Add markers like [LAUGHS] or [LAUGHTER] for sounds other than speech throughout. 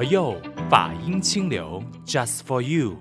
佛佑法音清流，Just for you。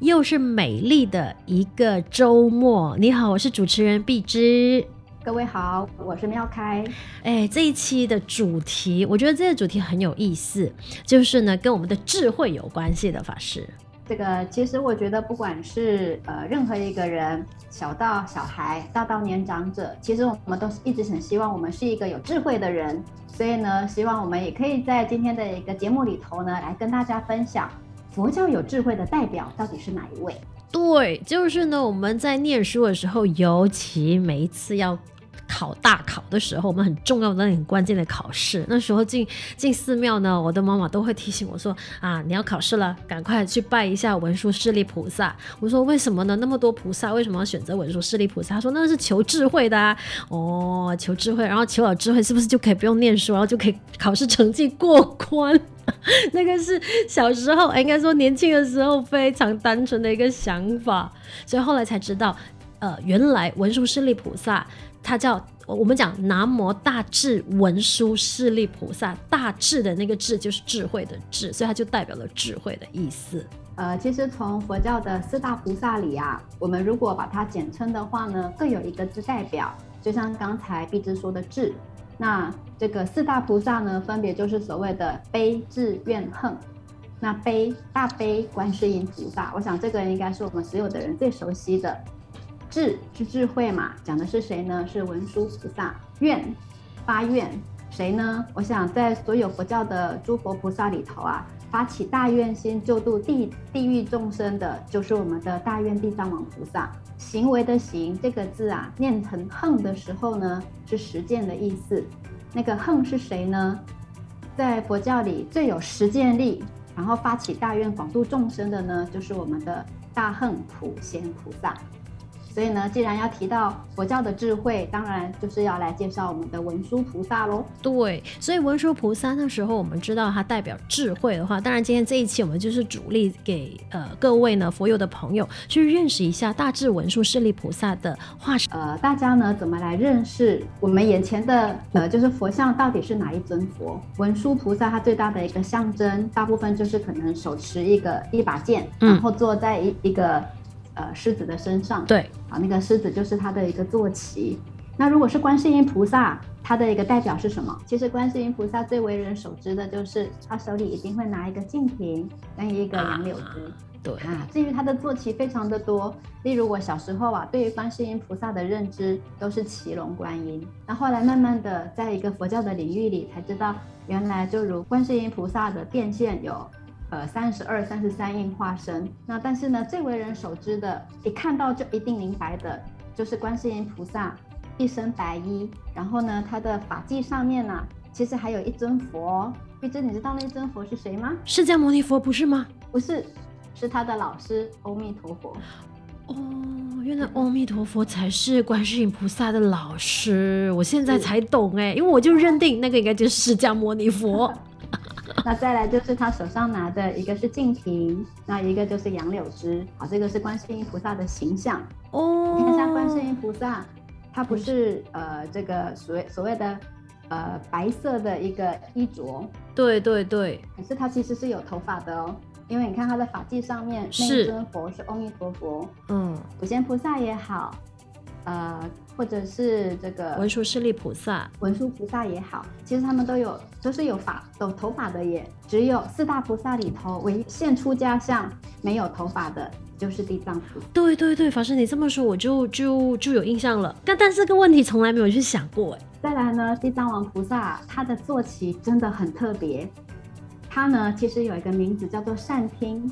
又是美丽的一个周末。你好，我是主持人碧芝。各位好，我是妙开。哎，这一期的主题，我觉得这个主题很有意思，就是呢，跟我们的智慧有关系的法师。这个其实我觉得，不管是呃任何一个人，小到小孩，大到年长者，其实我们都是一直很希望我们是一个有智慧的人。所以呢，希望我们也可以在今天的一个节目里头呢，来跟大家分享佛教有智慧的代表到底是哪一位？对，就是呢，我们在念书的时候，尤其每一次要。考大考的时候，我们很重要的、很关键的考试，那时候进进寺庙呢，我的妈妈都会提醒我说：“啊，你要考试了，赶快去拜一下文殊师利菩萨。”我说：“为什么呢？那么多菩萨，为什么要选择文殊师利菩萨？”他说：“那是求智慧的啊，哦，求智慧，然后求了智慧，是不是就可以不用念书，然后就可以考试成绩过关？” [LAUGHS] 那个是小时候，应该说年轻的时候非常单纯的一个想法，所以后来才知道，呃，原来文殊师利菩萨。它叫我们讲南无大智文殊师利菩萨，大智的那个智就是智慧的智，所以它就代表了智慧的意思。呃，其实从佛教的四大菩萨里啊，我们如果把它简称的话呢，各有一个字代表，就像刚才碧芝说的智。那这个四大菩萨呢，分别就是所谓的悲智怨恨。那悲大悲观世音菩萨，我想这个应该是我们所有的人最熟悉的。智是智慧嘛，讲的是谁呢？是文殊菩萨。愿发愿谁呢？我想在所有佛教的诸佛菩萨里头啊，发起大愿心救度地地狱众生的，就是我们的大愿地藏王菩萨。行为的行这个字啊，念成横的时候呢，是实践的意思。那个横是谁呢？在佛教里最有实践力，然后发起大愿广度众生的呢，就是我们的大横普贤菩萨。所以呢，既然要提到佛教的智慧，当然就是要来介绍我们的文殊菩萨喽。对，所以文殊菩萨那时候我们知道它代表智慧的话，当然今天这一期我们就是主力给呃各位呢佛友的朋友去认识一下大智文殊势力菩萨的化身。呃，大家呢怎么来认识我们眼前的呃就是佛像到底是哪一尊佛？文殊菩萨它最大的一个象征，大部分就是可能手持一个一把剑，然后坐在一一个。嗯呃，狮子的身上，对，啊，那个狮子就是他的一个坐骑。那如果是观世音菩萨，他的一个代表是什么？其实观世音菩萨最为人熟知的就是他手里一定会拿一个净瓶跟一个杨柳枝。啊对啊，至于它的坐骑非常的多，例如我小时候啊，对于观世音菩萨的认知都是骑龙观音。那后来慢慢的，在一个佛教的领域里才知道，原来就如观世音菩萨的变现有。呃，三十二、三十三应化身。那但是呢，最为人熟知的，一看到就一定明白的，就是观世音菩萨一身白衣，然后呢，他的法髻上面呢、啊，其实还有一尊佛。碧芝，你知道那尊佛是谁吗？释迦牟尼佛不是吗？不是，是他的老师阿弥陀佛。哦，原来阿弥陀佛才是观世音菩萨的老师。我现在才懂哎，因为我就认定那个应该就是释迦牟尼佛。那再来就是他手上拿的一个是净瓶，那一个就是杨柳枝，好，这个是观世音菩萨的形象哦。你看像观世音菩萨，他不是呃这个所谓所谓的呃白色的一个衣着，对对对，可是他其实是有头发的哦，因为你看他的发髻上面那一尊佛是阿弥陀佛，嗯，普贤菩萨也好，呃。或者是这个文殊师利菩萨，文殊菩萨也好，其实他们都有都是有法有头发的也。只有四大菩萨里头，唯一现出家相没有头发的，就是地藏菩萨。对对对，法师你这么说，我就就就有印象了。但但是这个问题从来没有去想过哎。再来呢，地藏王菩萨他的坐骑真的很特别，他呢其实有一个名字叫做善听，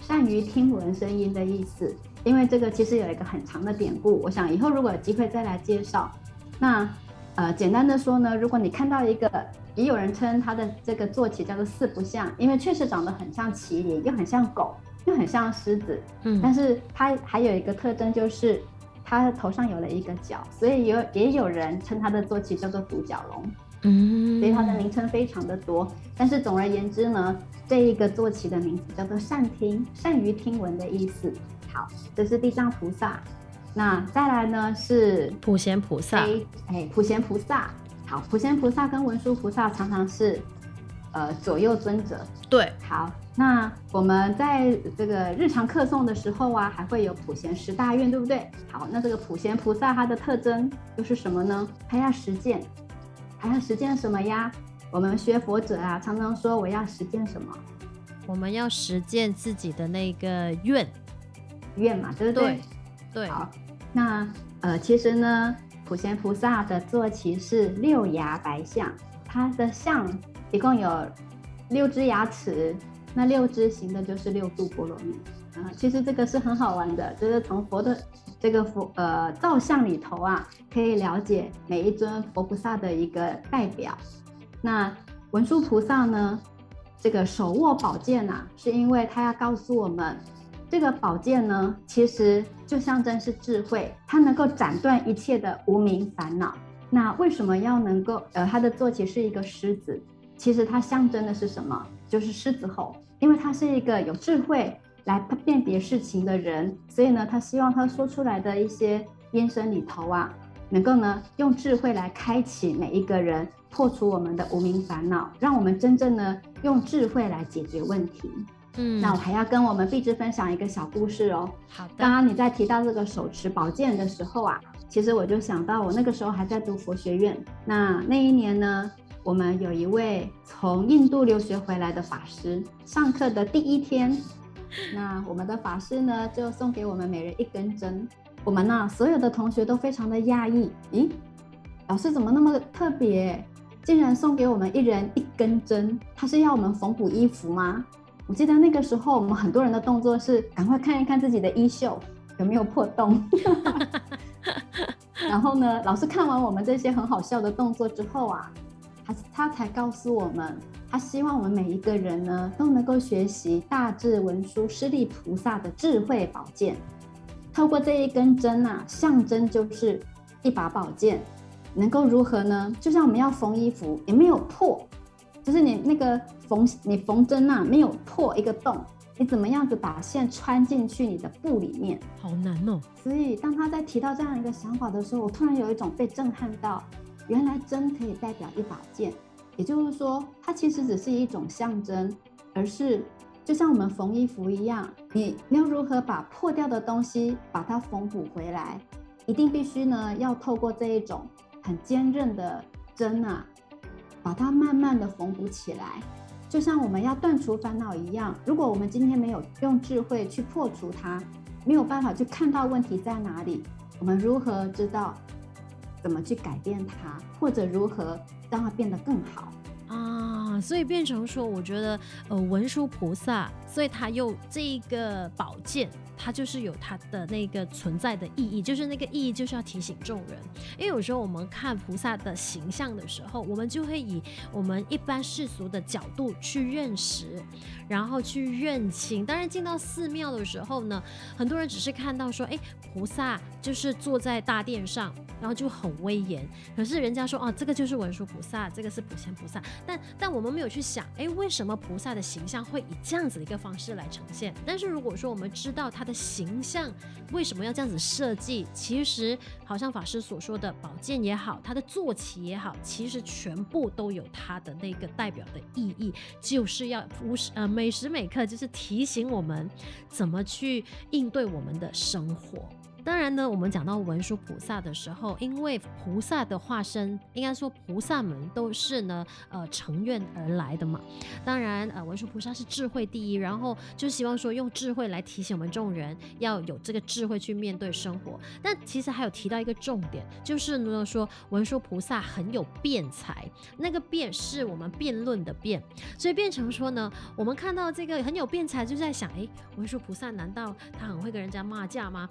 善于听闻声音的意思。因为这个其实有一个很长的典故，我想以后如果有机会再来介绍。那呃，简单的说呢，如果你看到一个，也有人称他的这个坐骑叫做四不像，因为确实长得很像麒麟，又很像狗，又很像狮子。嗯，但是它还有一个特征，就是它头上有了一个角，所以有也有人称它的坐骑叫做独角龙。嗯，所以它的名称非常的多。但是总而言之呢，这一个坐骑的名字叫做善听，善于听闻的意思。好，这是地藏菩萨。那再来呢是普贤菩萨。哎，普贤菩萨。好，普贤菩萨跟文殊菩萨常常是呃左右尊者。对，好，那我们在这个日常客诵的时候啊，还会有普贤十大愿，对不对？好，那这个普贤菩萨它的特征又是什么呢？他要实践，还要实践什么呀？我们学佛者啊，常常说我要实践什么？我们要实践自己的那个愿，愿嘛，对不对？对。好，那呃，其实呢，普贤菩萨的坐骑是六牙白象，它的象一共有六只牙齿，那六只行的就是六度波罗蜜啊。其实这个是很好玩的，就是从佛的这个佛呃造像里头啊，可以了解每一尊佛菩萨的一个代表。那文殊菩萨呢？这个手握宝剑呐，是因为他要告诉我们，这个宝剑呢，其实就象征是智慧，它能够斩断一切的无名烦恼。那为什么要能够？呃，它的坐骑是一个狮子，其实它象征的是什么？就是狮子吼，因为它是一个有智慧来辨别事情的人，所以呢，他希望他说出来的一些音声里头啊，能够呢用智慧来开启每一个人。破除我们的无名烦恼，让我们真正呢用智慧来解决问题。嗯，那我还要跟我们碧芝分享一个小故事哦。好的。刚刚你在提到这个手持宝剑的时候啊，其实我就想到我那个时候还在读佛学院。那那一年呢，我们有一位从印度留学回来的法师，上课的第一天，[LAUGHS] 那我们的法师呢就送给我们每人一根针。我们呢所有的同学都非常的讶异，咦，老师怎么那么特别？竟然送给我们一人一根针，他是要我们缝补衣服吗？我记得那个时候，我们很多人的动作是赶快看一看自己的衣袖有没有破洞。[LAUGHS] 然后呢，老师看完我们这些很好笑的动作之后啊，他他才告诉我们，他希望我们每一个人呢都能够学习大智文殊师利菩萨的智慧宝剑，透过这一根针啊，象征就是一把宝剑。能够如何呢？就像我们要缝衣服，也没有破，就是你那个缝你缝针啊，没有破一个洞，你怎么样子把线穿进去你的布里面？好难哦。所以当他在提到这样一个想法的时候，我突然有一种被震撼到，原来针可以代表一把剑，也就是说，它其实只是一种象征，而是就像我们缝衣服一样，你要如何把破掉的东西把它缝补回来，一定必须呢要透过这一种。很坚韧的针啊，把它慢慢的缝补起来，就像我们要断除烦恼一样。如果我们今天没有用智慧去破除它，没有办法去看到问题在哪里，我们如何知道怎么去改变它，或者如何让它变得更好啊？所以变成说，我觉得呃，文殊菩萨，所以他用这一个宝剑。它就是有它的那个存在的意义，就是那个意义就是要提醒众人，因为有时候我们看菩萨的形象的时候，我们就会以我们一般世俗的角度去认识，然后去认清。当然进到寺庙的时候呢，很多人只是看到说，哎，菩萨就是坐在大殿上，然后就很威严。可是人家说，哦，这个就是文殊菩萨，这个是普贤菩萨。但但我我们没有去想，哎，为什么菩萨的形象会以这样子的一个方式来呈现？但是如果说我们知道他的。形象为什么要这样子设计？其实，好像法师所说的宝剑也好，它的坐骑也好，其实全部都有它的那个代表的意义，就是要无时呃每时每刻就是提醒我们怎么去应对我们的生活。当然呢，我们讲到文殊菩萨的时候，因为菩萨的化身，应该说菩萨们都是呢，呃，乘愿而来的嘛。当然，呃，文殊菩萨是智慧第一，然后就希望说用智慧来提醒我们众人要有这个智慧去面对生活。但其实还有提到一个重点，就是呢说文殊菩萨很有辩才，那个辩是我们辩论的辩，所以变成说呢，我们看到这个很有辩才，就在想，哎，文殊菩萨难道他很会跟人家骂架吗？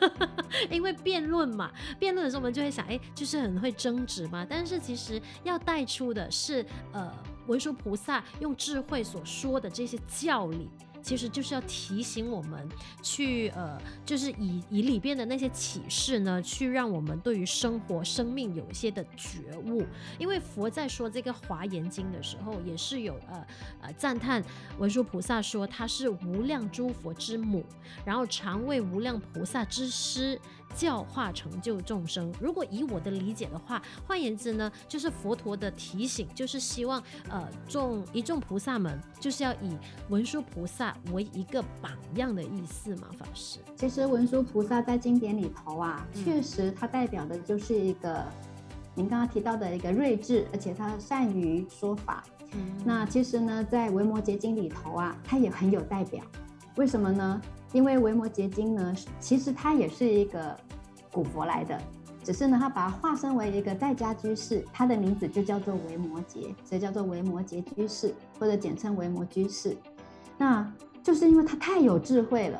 [LAUGHS] 因为辩论嘛，辩论的时候我们就会想，哎，就是很会争执嘛。但是其实要带出的是，呃，文殊菩萨用智慧所说的这些教理。其实就是要提醒我们去呃，就是以以里边的那些启示呢，去让我们对于生活、生命有一些的觉悟。因为佛在说这个华严经的时候，也是有呃呃赞叹文殊菩萨说他是无量诸佛之母，然后常为无量菩萨之师，教化成就众生。如果以我的理解的话，换言之呢，就是佛陀的提醒，就是希望呃众一众菩萨们就是要以文殊菩萨为一个榜样的意思嘛，法师。其实文殊菩萨在经典里头啊，嗯、确实它代表的就是一个您刚刚提到的一个睿智，而且他善于说法。嗯、那其实呢，在《维摩诘经》里头啊，他也很有代表。为什么呢？因为《维摩诘经》呢，其实它也是一个古佛来的，只是呢，它把它化身为一个在家居士，他的名字就叫做维摩诘，所以叫做维摩诘居士，或者简称维摩居士。那就是因为他太有智慧了。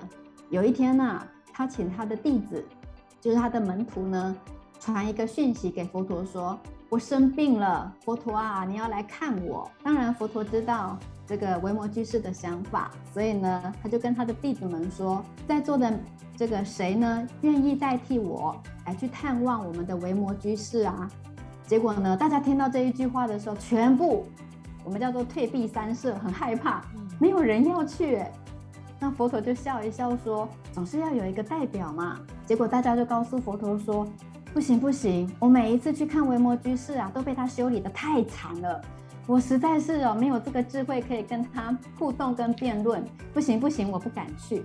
有一天呢、他请他的弟子，就是他的门徒呢，传一个讯息给佛陀说。我生病了，佛陀啊，你要来看我。当然，佛陀知道这个维摩居士的想法，所以呢，他就跟他的弟子们说，在座的这个谁呢，愿意代替我来去探望我们的维摩居士啊？结果呢，大家听到这一句话的时候，全部我们叫做退避三舍，很害怕，没有人要去。那佛陀就笑一笑说，总是要有一个代表嘛。结果大家就告诉佛陀说。不行不行，我每一次去看维摩居士啊，都被他修理得太惨了，我实在是哦没有这个智慧可以跟他互动跟辩论。不行不行，我不敢去。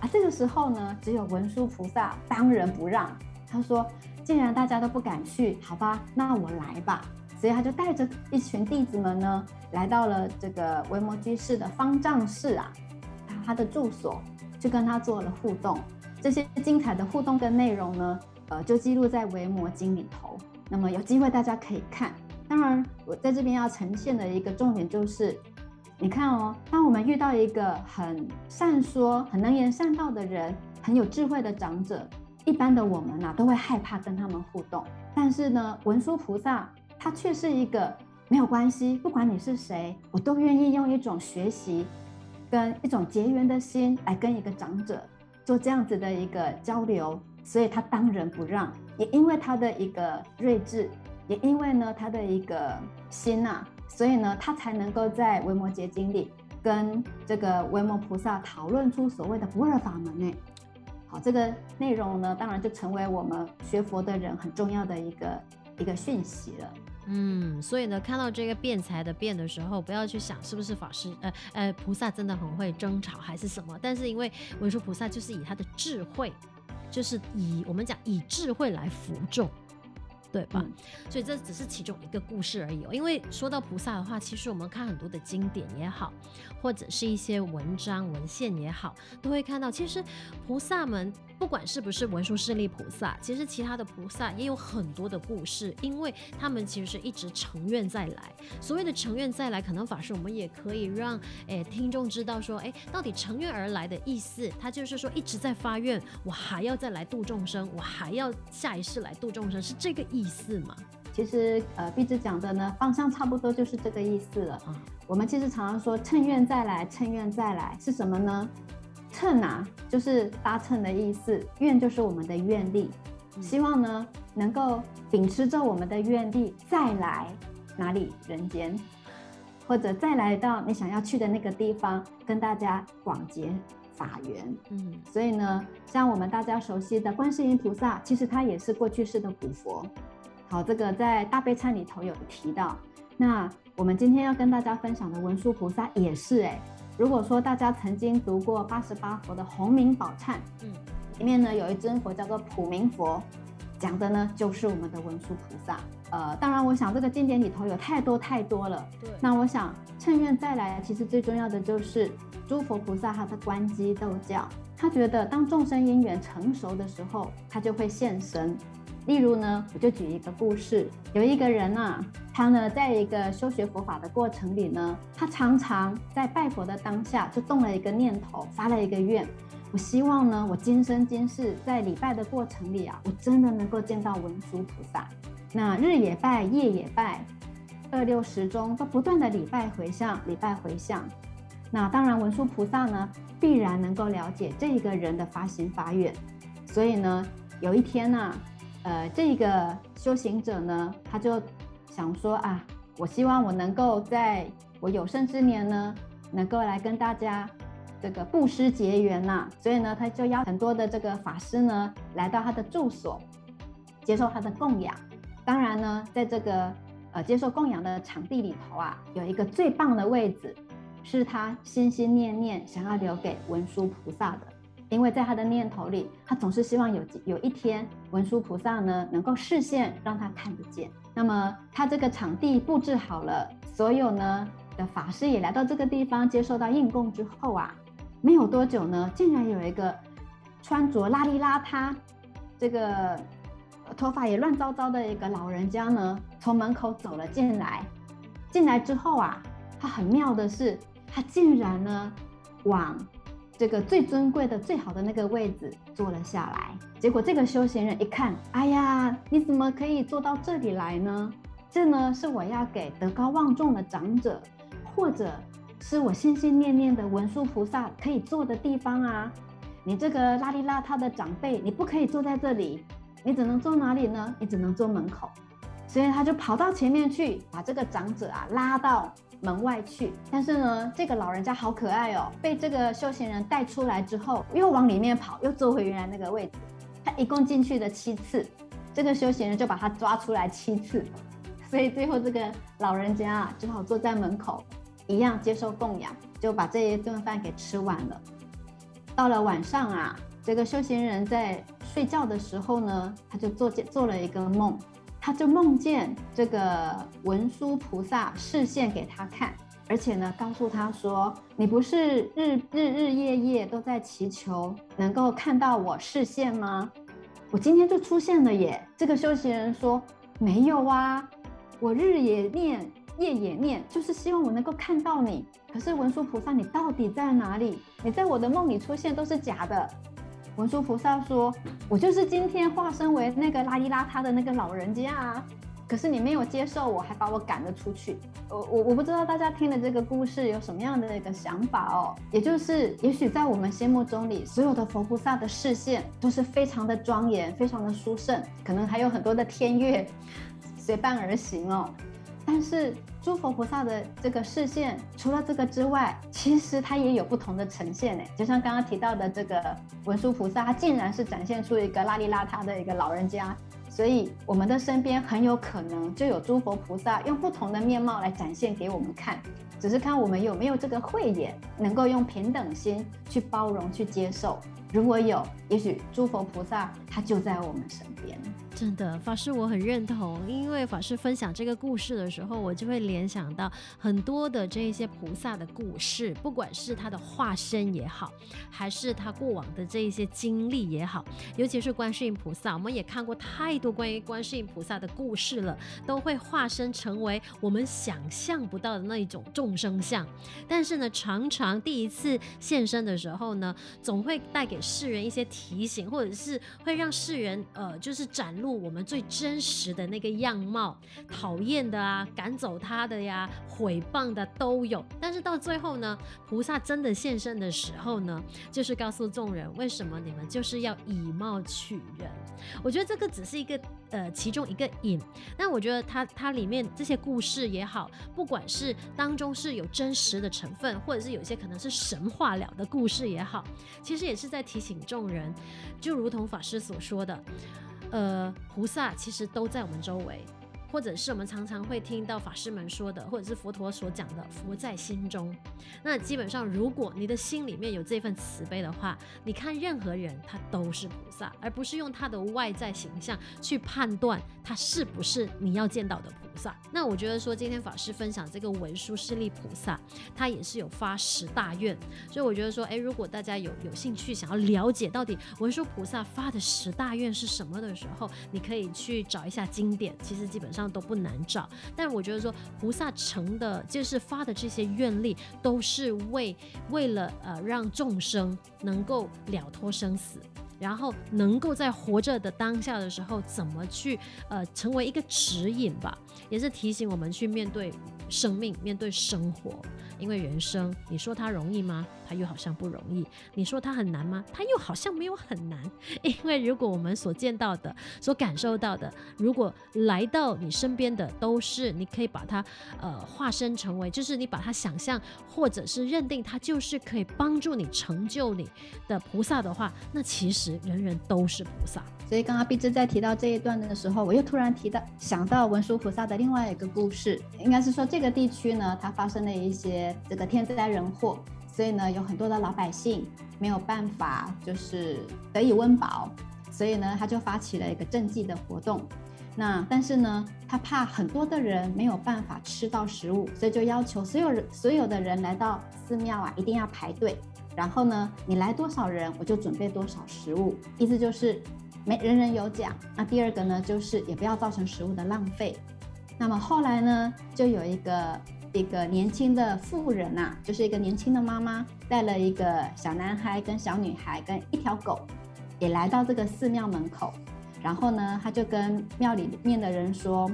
啊，这个时候呢，只有文殊菩萨当仁不让，他说：“既然大家都不敢去，好吧，那我来吧。”所以他就带着一群弟子们呢，来到了这个维摩居士的方丈室啊，他的住所，就跟他做了互动。这些精彩的互动跟内容呢，呃，就记录在《维摩经》里头。那么有机会大家可以看。当然，我在这边要呈现的一个重点就是，你看哦，当我们遇到一个很善说、很能言善道的人，很有智慧的长者，一般的我们呐、都会害怕跟他们互动。但是呢，文殊菩萨他却是一个没有关系，不管你是谁，我都愿意用一种学习跟一种结缘的心来跟一个长者做这样子的一个交流。所以他当仁不让，也因为他的一个睿智，也因为呢他的一个心呐、啊，所以呢他才能够在《维摩诘经》里跟这个维摩菩萨讨论出所谓的不二法门呢。好，这个内容呢，当然就成为我们学佛的人很重要的一个一个讯息了。嗯，所以呢，看到这个辩才的辩的时候，不要去想是不是法师，呃呃，菩萨真的很会争吵还是什么，但是因为文殊菩萨就是以他的智慧。就是以我们讲以智慧来服众，对吧？嗯、所以这只是其中一个故事而已哦。因为说到菩萨的话，其实我们看很多的经典也好，或者是一些文章文献也好，都会看到，其实菩萨们。不管是不是文殊师利菩萨，其实其他的菩萨也有很多的故事，因为他们其实是一直成愿再来。所谓的成愿再来，可能法师我们也可以让诶听众知道说，诶到底成愿而来的意思，他就是说一直在发愿，我还要再来度众生，我还要下一世来度众生，是这个意思吗？其实呃，讲的呢方向差不多就是这个意思了。嗯，我们其实常常说趁愿再来，趁愿再来是什么呢？乘啊，就是搭乘的意思；愿就是我们的愿力，希望呢能够秉持着我们的愿力再来哪里人间，或者再来到你想要去的那个地方，跟大家广结法缘。嗯，所以呢，像我们大家熟悉的观世音菩萨，其实他也是过去世的古佛。好，这个在大悲忏里头有提到。那我们今天要跟大家分享的文殊菩萨也是哎。如果说大家曾经读过八十八佛的洪明宝忏，嗯，里面呢有一尊佛叫做普明佛，讲的呢就是我们的文殊菩萨。呃，当然，我想这个经典里头有太多太多了。对，那我想趁愿再来，其实最重要的就是诸佛菩萨他的观机逗教，他觉得当众生因缘成熟的时候，他就会现身。例如呢，我就举一个故事，有一个人啊，他呢，在一个修学佛法的过程里呢，他常常在拜佛的当下就动了一个念头，发了一个愿，我希望呢，我今生今世在礼拜的过程里啊，我真的能够见到文殊菩萨。那日也拜，夜也拜，二六时中都不断的礼拜回向，礼拜回向。那当然，文殊菩萨呢，必然能够了解这一个人的发心发愿，所以呢，有一天呢、呃，这个修行者呢，他就想说啊，我希望我能够在我有生之年呢，能够来跟大家这个布施结缘呐、所以呢，他就邀很多的这个法师呢来到他的住所，接受他的供养。当然呢，在这个呃接受供养的场地里头啊，有一个最棒的位置，是他心心念念想要留给文殊菩萨的。因为在他的念头里，他总是希望有有一天文殊菩萨呢能够视线，让他看得见。那么他这个场地布置好了，所有呢的法师也来到这个地方接受到应供之后啊。没有多久呢，竟然有一个穿着邋里邋遢、这个头发也乱糟糟的一个老人家呢，从门口走了进来。进来之后啊，他很妙的是，他竟然呢，往这个最尊贵的、最好的那个位置坐了下来。结果这个修行人一看，哎呀，你怎么可以坐到这里来呢？这呢是我要给德高望重的长者，或者。是我心心念念的文殊菩萨可以坐的地方啊！你这个邋里邋遢的长辈，你不可以坐在这里，你只能坐哪里呢？你只能坐门口。所以他就跑到前面去，把这个长者啊拉到门外去。但是呢，这个老人家好可爱哦，被这个修行人带出来之后，又往里面跑，又坐回原来那个位置。他一共进去了七次，这个修行人就把他抓出来七次，[LAUGHS] 所以最后这个老人家啊，只好坐在门口。一样接受供养，就把这一顿饭给吃完了。到了晚上啊，这个修行人在睡觉的时候呢，他就做做了一个梦，他就梦见这个文殊菩萨示现给他看，而且呢，告诉他说：“你不是日日日夜夜都在祈求能够看到我示现吗？我今天就出现了耶。”这个修行人说：“没有啊，我日也念。”夜也念，就是希望我能够看到你。可是文殊菩萨，你到底在哪里？你在我的梦里出现都是假的。文殊菩萨说：“我就是今天化身为那个邋里邋遢的那个老人家啊。可是你没有接受我，还把我赶了出去。我我我不知道大家听了这个故事有什么样的一个想法哦。也就是，也许在我们心目中里，所有的佛菩萨的视线都是非常的庄严，非常的殊胜，可能还有很多的天乐随伴而行哦。”但是诸佛菩萨的这个视线，除了这个之外，其实它也有不同的呈现诶。就像刚刚提到的这个文殊菩萨，他竟然是展现出一个邋里邋遢的一个老人家，所以我们的身边很有可能就有诸佛菩萨用不同的面貌来展现给我们看，只是看我们有没有这个慧眼，能够用平等心去包容、去接受。如果有，也许诸佛菩萨他就在我们身边。真的，法师我很认同，因为法师分享这个故事的时候，我就会联想到很多的这一些菩萨的故事，不管是他的化身也好，还是他过往的这一些经历也好，尤其是观世音菩萨，我们也看过太多关于观世音菩萨的故事了，都会化身成为我们想象不到的那一种众生相。但是呢，常常第一次现身的时候呢，总会带给世人一些提醒，或者是会让世人呃，就是展露我们最真实的那个样貌，讨厌的啊，赶走他的呀，毁谤的都有。但是到最后呢，菩萨真的现身的时候呢，就是告诉众人，为什么你们就是要以貌取人。我觉得这个只是一个呃其中一个引，但我觉得它它里面这些故事也好，不管是当中是有真实的成分，或者是有些可能是神话了的故事也好，其实也是在提醒众人，就如同法师所说的，呃，菩萨其实都在我们周围。或者是我们常常会听到法师们说的，或者是佛陀所讲的“佛在心中”。那基本上，如果你的心里面有这份慈悲的话，你看任何人他都是菩萨，而不是用他的外在形象去判断他是不是你要见到的菩萨。那我觉得说，今天法师分享这个文殊师利菩萨，他也是有发十大愿，所以我觉得说，诶，如果大家有有兴趣想要了解到底文殊菩萨发的十大愿是什么的时候，你可以去找一下经典，其实基本上。都不难找，但我觉得说菩萨成的就是发的这些愿力，都是为为了呃让众生能够了脱生死，然后能够在活着的当下的时候，怎么去呃成为一个指引吧，也是提醒我们去面对生命，面对生活，因为人生你说它容易吗？它又好像不容易；你说它很难吗？它又好像没有很难。[LAUGHS] 因为如果我们所见到的、所感受到的，如果来到你身边的都是，你可以把它呃化身成为，就是你把它想象或者是认定它就是可以帮助你成就你的菩萨的话，那其实人人都是菩萨。所以刚刚碧枝在提到这一段的时候，我又突然提到想到文殊菩萨的另外一个故事，应该是说这个地区呢，它发生了一些这个天灾人祸，所以呢，有很多的老百姓没有办法就是得以温饱，所以呢，他就发起了一个赈济的活动。那但是呢，他怕很多的人没有办法吃到食物，所以就要求所有人所有的人来到寺庙啊，一定要排队。然后呢，你来多少人，我就准备多少食物，意思就是没人人有奖。那第二个呢，就是也不要造成食物的浪费。那么后来呢，就有一个一个年轻的妇人啊，就是一个年轻的妈妈，带了一个小男孩跟小女孩跟一条狗，也来到这个寺庙门口。然后呢，他就跟庙里面的人说：“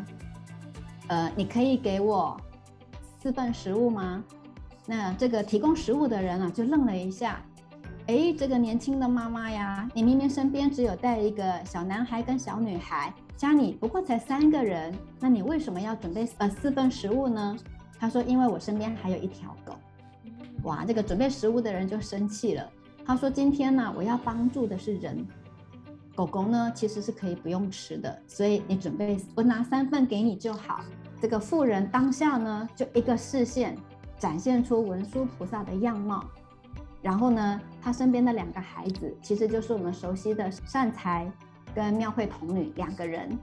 呃，你可以给我四份食物吗？”那这个提供食物的人啊，就愣了一下。哎，这个年轻的妈妈呀，你明明身边只有带一个小男孩跟小女孩，家里不过才三个人，那你为什么要准备呃四份食物呢？他说：“因为我身边还有一条狗。”哇，这个准备食物的人就生气了。他说：“今天呢，我要帮助的是人。”狗狗呢，其实是可以不用吃的，所以你准备，我拿三份给你就好。这个妇人当下呢，就一个视线展现出文殊菩萨的样貌，然后呢，他身边的两个孩子，其实就是我们熟悉的善财跟妙慧童女两个人。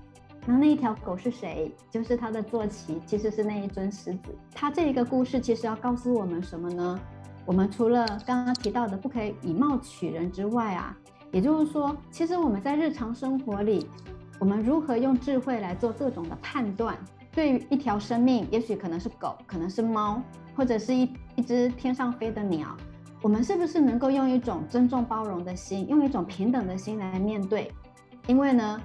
那那一条狗是谁？就是他的坐骑，其实是那一尊狮子。他这一个故事其实要告诉我们什么呢？我们除了刚刚提到的不可以以貌取人之外啊。也就是说，其实我们在日常生活里，我们如何用智慧来做各种的判断？对于一条生命，也许可能是狗，可能是猫，或者是一一只天上飞的鸟，我们是不是能够用一种尊重包容的心，用一种平等的心来面对？因为呢，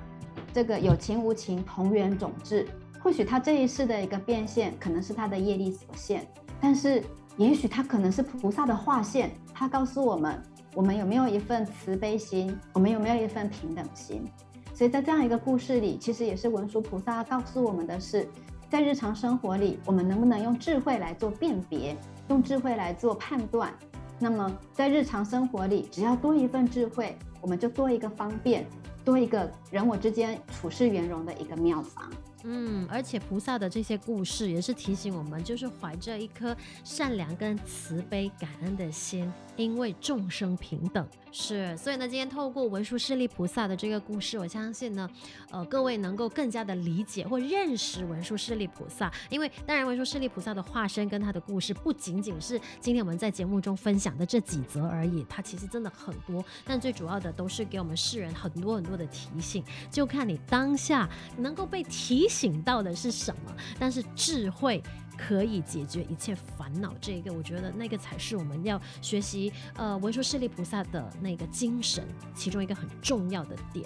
这个有情无情，同源种质。或许他这一世的一个变现，可能是他的业力所限，但是也许他可能是菩萨的化现。他告诉我们。我们有没有一份慈悲心？我们有没有一份平等心？所以在这样一个故事里，其实也是文殊菩萨告诉我们的是，在日常生活里，我们能不能用智慧来做辨别，用智慧来做判断？那么在日常生活里，只要多一份智慧，我们就多一个方便，多一个人我之间处事圆融的一个妙法。嗯，而且菩萨的这些故事也是提醒我们，就是怀着一颗善良跟慈悲感恩的心，因为众生平等。是，所以呢，今天透过文殊师利菩萨的这个故事，我相信呢，呃，各位能够更加的理解或认识文殊师利菩萨。因为当然，文殊师利菩萨的化身跟他的故事，不仅仅是今天我们在节目中分享的这几则而已，它其实真的很多。但最主要的都是给我们世人很多很多的提醒，就看你当下能够被提。醒到的是什么？但是智慧可以解决一切烦恼，这个我觉得那个才是我们要学习呃文殊师利菩萨的那个精神，其中一个很重要的点。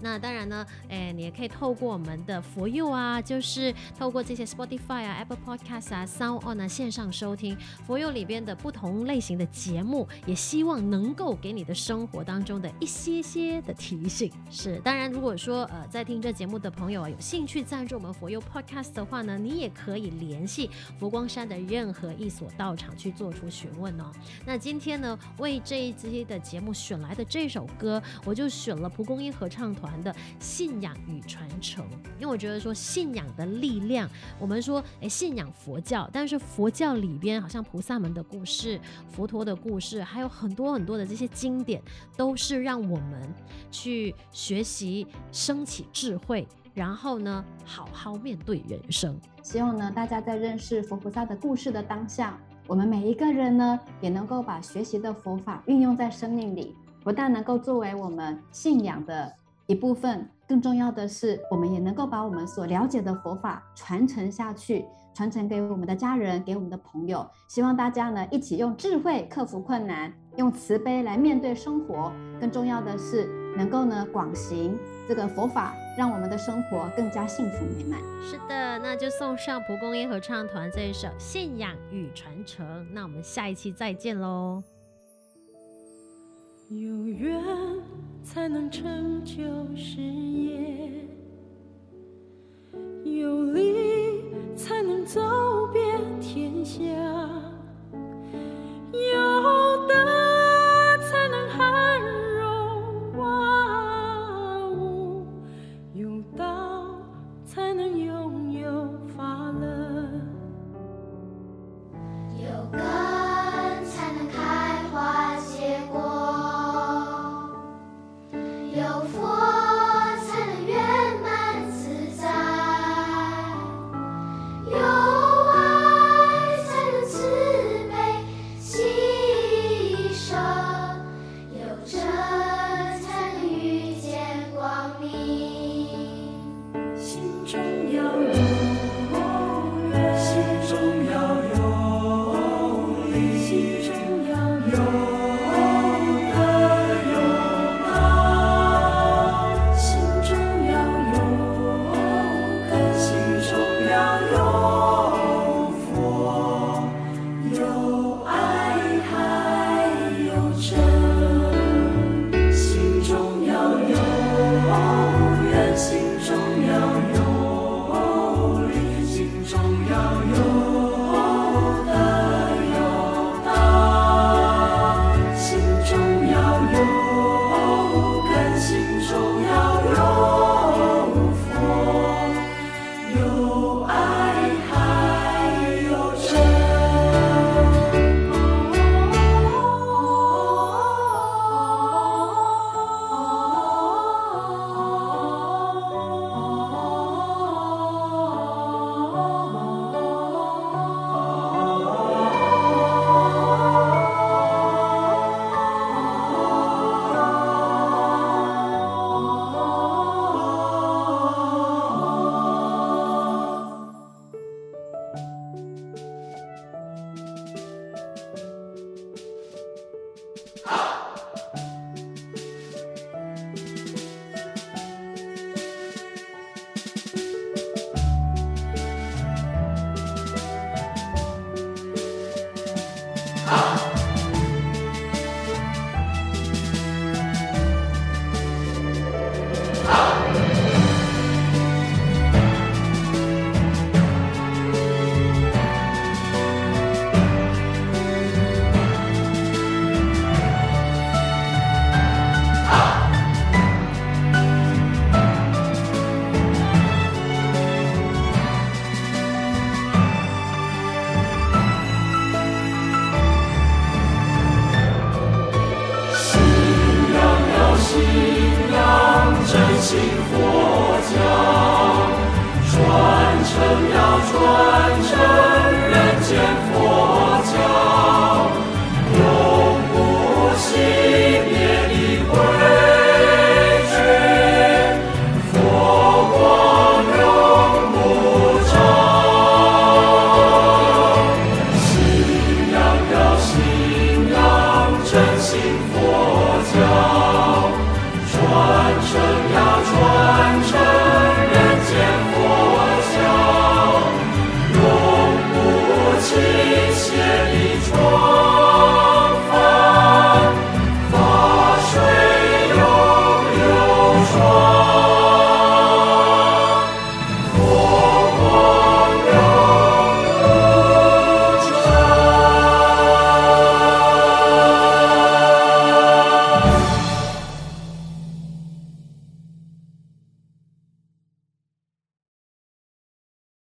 那当然呢，诶，你也可以透过我们的佛佑啊，就是透过这些 Spotify 啊、Apple Podcast 啊、Sound On 啊线上收听佛佑里边的不同类型的节目，也希望能够给你的生活当中的一些些的提醒。是，当然如果说呃在听这节目的朋友啊，有兴趣赞助我们佛佑 Podcast 的话呢，你也可以联系佛光山的任何一所道场去做出询问哦。那今天呢，为这一期的节目选来的这首歌，我就选了蒲公英合唱团的信仰与传承，因为我觉得说信仰的力量，我们说诶，信仰佛教，但是佛教里边好像菩萨们的故事、佛陀的故事，还有很多很多的这些经典，都是让我们去学习、升起智慧，然后呢，好好面对人生。希望呢，大家在认识佛菩萨的故事的当下，我们每一个人呢，也能够把学习的佛法运用在生命里，不但能够作为我们信仰的。一部分更重要的是我们也能够把我们所了解的佛法传承下去传承给我们的家人给我们的朋友。希望大家呢一起用智慧克服困难用慈悲来面对生活。更重要的是能够呢广行这个佛法让我们的生活更加幸福美满。是的那就送上蒲公英合唱团这一首信仰与传承那我们下一期再见喽。有缘才能成就事业有理才能走遍天下有德才能含有风